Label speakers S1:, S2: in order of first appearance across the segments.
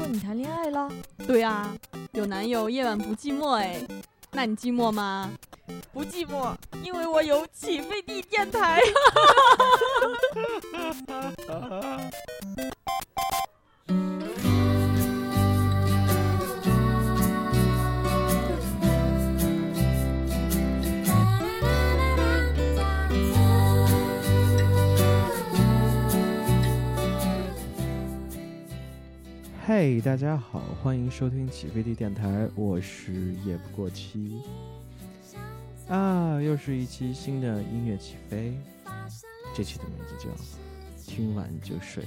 S1: 说你谈恋爱了？
S2: 对啊，有男友夜晚不寂寞哎，那你寂寞吗？
S1: 不寂寞，因为我有起飞地电台。
S3: 嗨，大家好，欢迎收听起飞地电台，我是夜不过期。啊，又是一期新的音乐起飞，这期的名字叫“听完就睡”。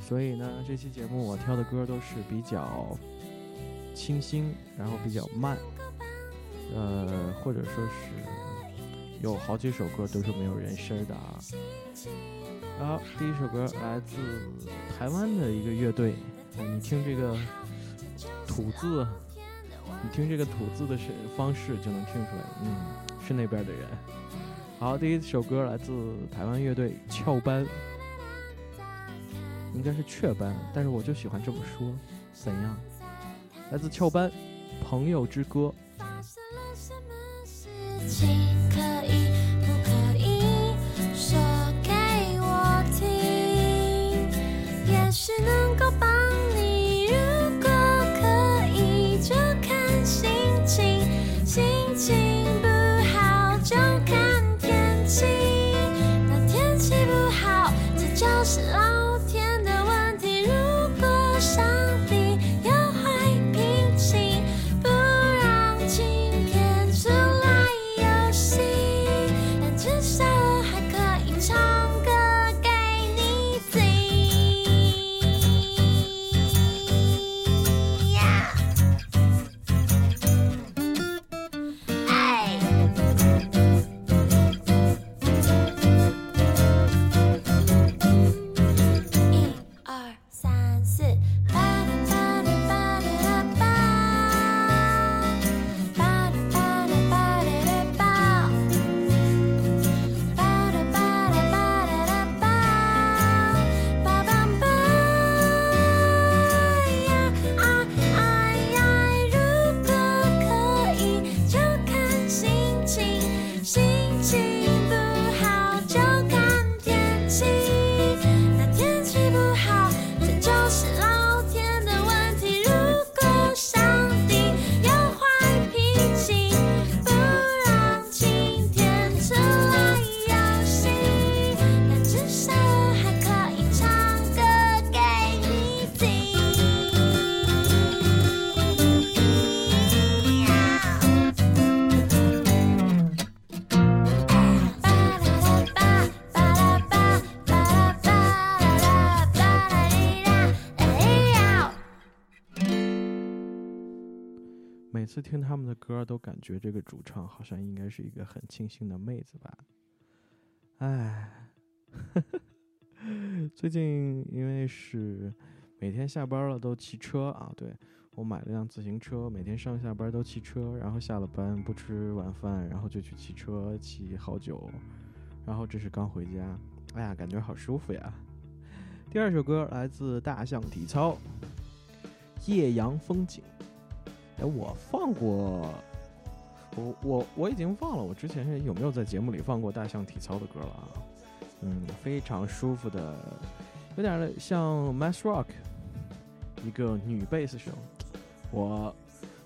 S3: 所以呢，这期节目我挑的歌都是比较清新，然后比较慢，呃，或者说是有好几首歌都是没有人声的啊。好，第一首歌来自台湾的一个乐队。你听这个吐字，你听这个吐字的是方式就能听出来，嗯，是那边的人。好，第一首歌来自台湾乐队翘班，应该是雀斑，但是我就喜欢这么说，怎样？来自翘班，《朋友之歌》。次都感觉这个主唱好像应该是一个很清新的妹子吧。唉，最近因为是每天下班了都骑车啊，对我买了辆自行车，每天上下班都骑车，然后下了班不吃晚饭，然后就去骑车骑好久，然后这是刚回家，哎呀，感觉好舒服呀。第二首歌来自大象体操，《夜阳风景》。哎，我放过，我我我已经忘了，我之前有没有在节目里放过大象体操的歌了啊？嗯，非常舒服的，有点像 Mass Rock，一个女贝斯手。我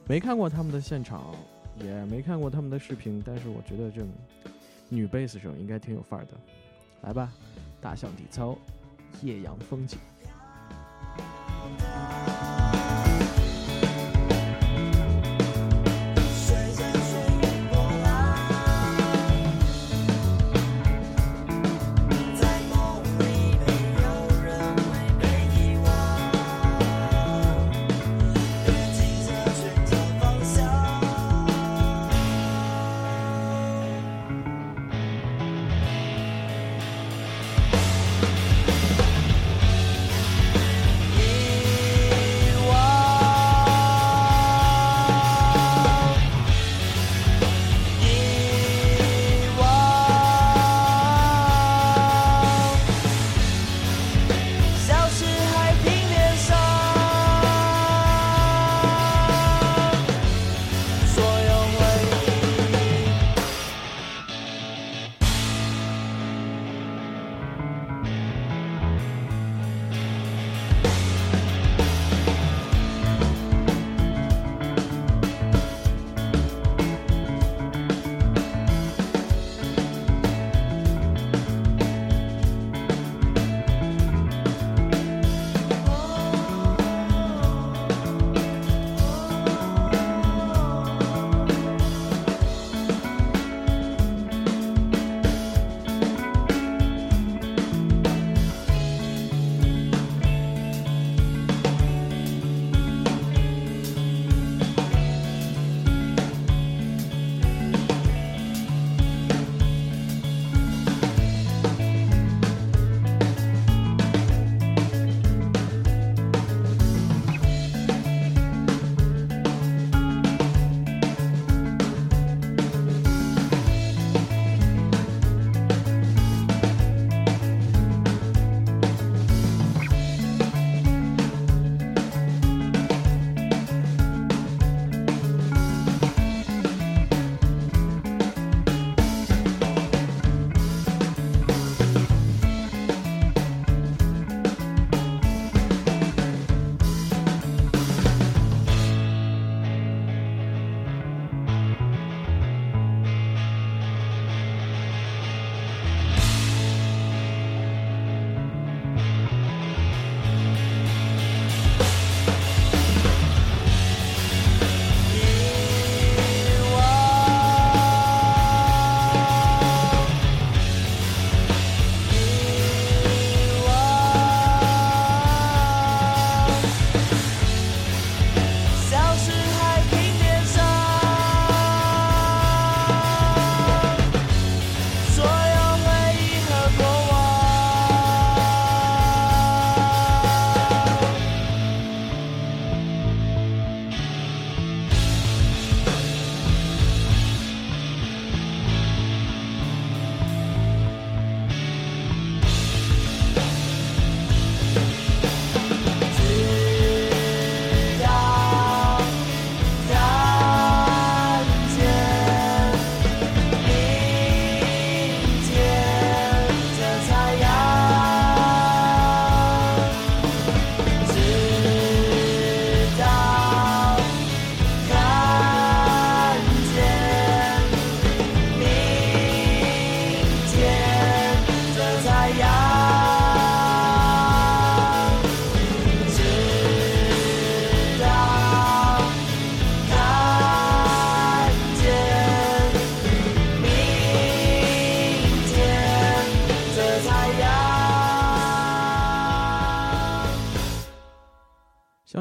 S3: 没看过他们的现场，也没看过他们的视频，但是我觉得这女贝斯手应该挺有范儿的。来吧，大象体操，夜阳风景。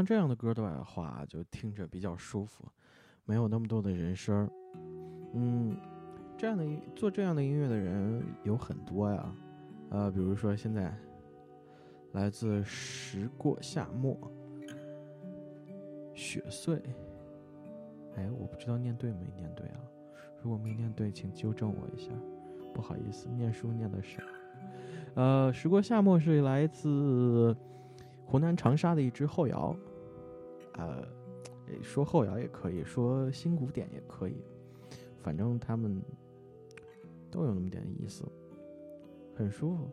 S3: 这样的歌的话，就听着比较舒服，没有那么多的人声儿。嗯，这样的做这样的音乐的人有很多呀，呃，比如说现在来自时过夏末、雪穗。哎，我不知道念对没念对啊，如果没念对，请纠正我一下，不好意思，念书念的少。呃，时过夏末是来自湖南长沙的一支后摇，呃，说后摇也可以说新古典也可以，反正他们都有那么点意思，很舒服。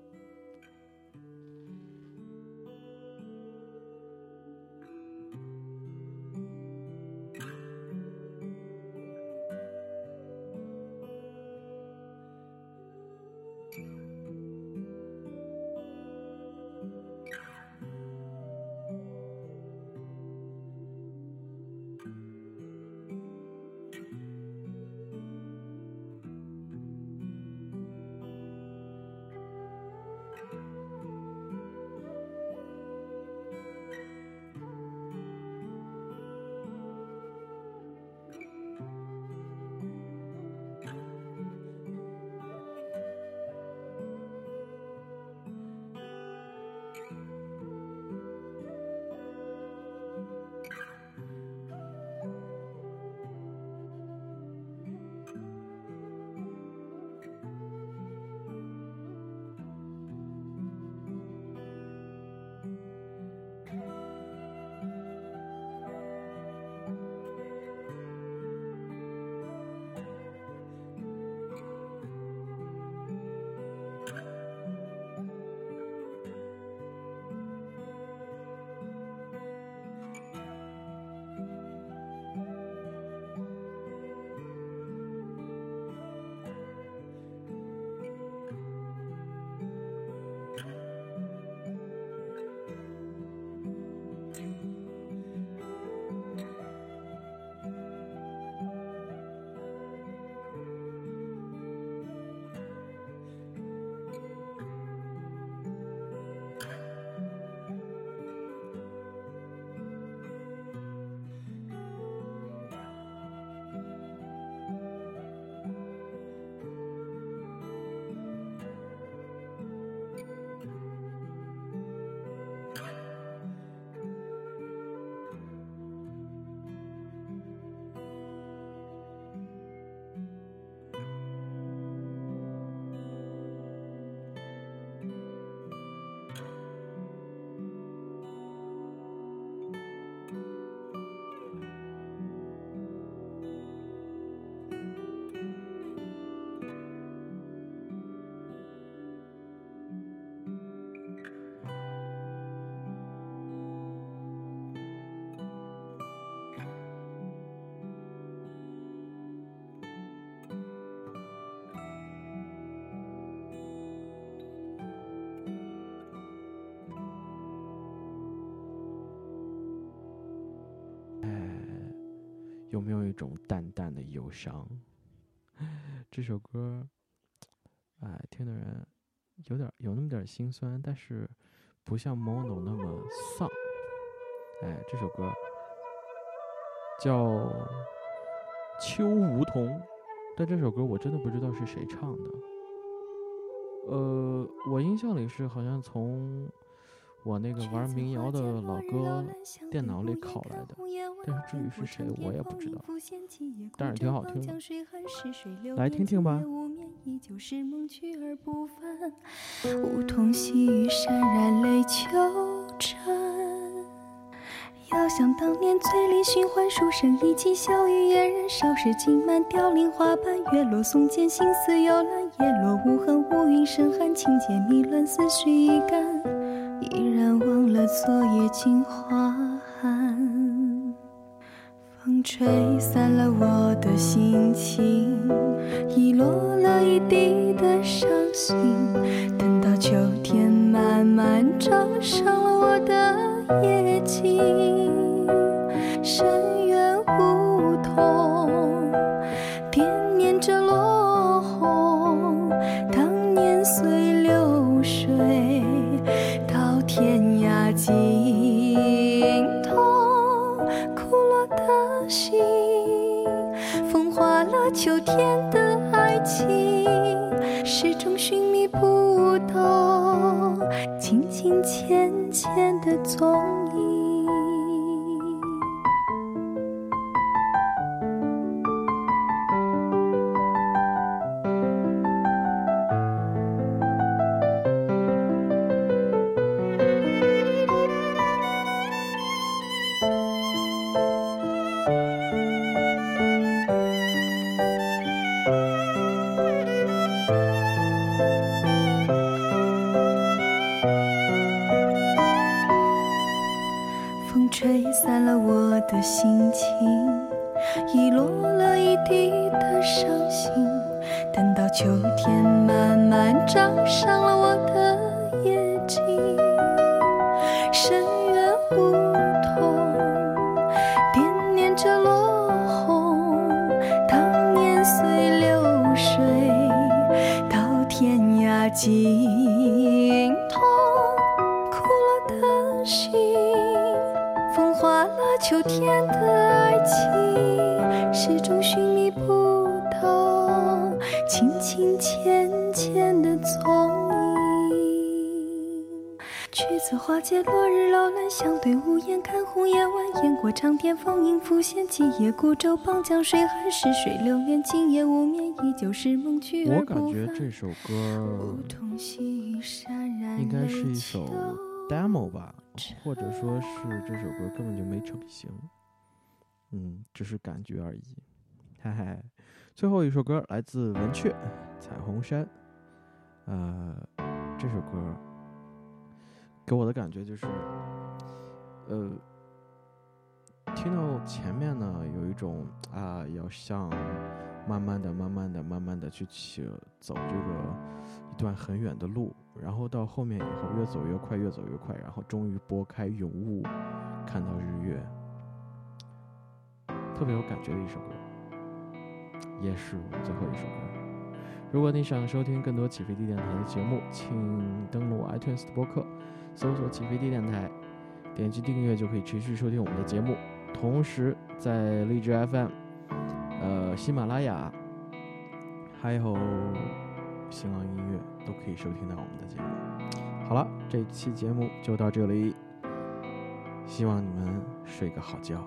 S3: 有没有一种淡淡的忧伤？这首歌，哎，听的人有点有那么点心酸，但是不像 Mono 那么丧。哎，这首歌叫《秋梧桐》，但这首歌我真的不知道是谁唱的。呃，我印象里是好像从。我那个玩民谣的老哥电脑里拷来的，但是至于是谁，我也不知道，但是挺好听的，来听听吧。梧桐细雨潸然泪遥想当年醉里寻欢书生意气笑语嫣然，少时凋零花瓣，月落松间心思幽兰，叶落无痕乌云深寒，轻剑迷乱思绪已干。昨夜惊花寒，风吹散了我的心情，遗落了一地的伤心。等到秋天慢慢照上了我的
S4: 眼睛，天的子花间，落日楼兰相对无言，看红叶蜿蜒过长天，风影浮现，今夜孤舟傍江水，寒逝水流年，今夜无眠，依旧是梦去而不返。
S3: 感觉这首歌
S4: 梧桐细雨潸然
S3: 应该是一首 demo 吧，或者说是这首歌根本就没成型，嗯，只是感觉而已。嘿嘿，最后一首歌来自文雀《彩虹山》，呃，这首歌给我的感觉就是，呃，听到前面呢有一种啊，要向慢慢的、慢慢的、慢慢的去起走这个一段很远的路，然后到后面以后越走越快，越走越快，然后终于拨开云雾，看到日月，特别有感觉的一首歌，也是我最后一首歌。如果你想收听更多起飞地电台的节目，请登录 iTunes 的播客，搜索“起飞地电台”，点击订阅就可以持续收听我们的节目。同时，在荔枝 FM、呃喜马拉雅，还有新浪音乐都可以收听到我们的节目。好了，这期节目就到这里，希望你们睡个好觉，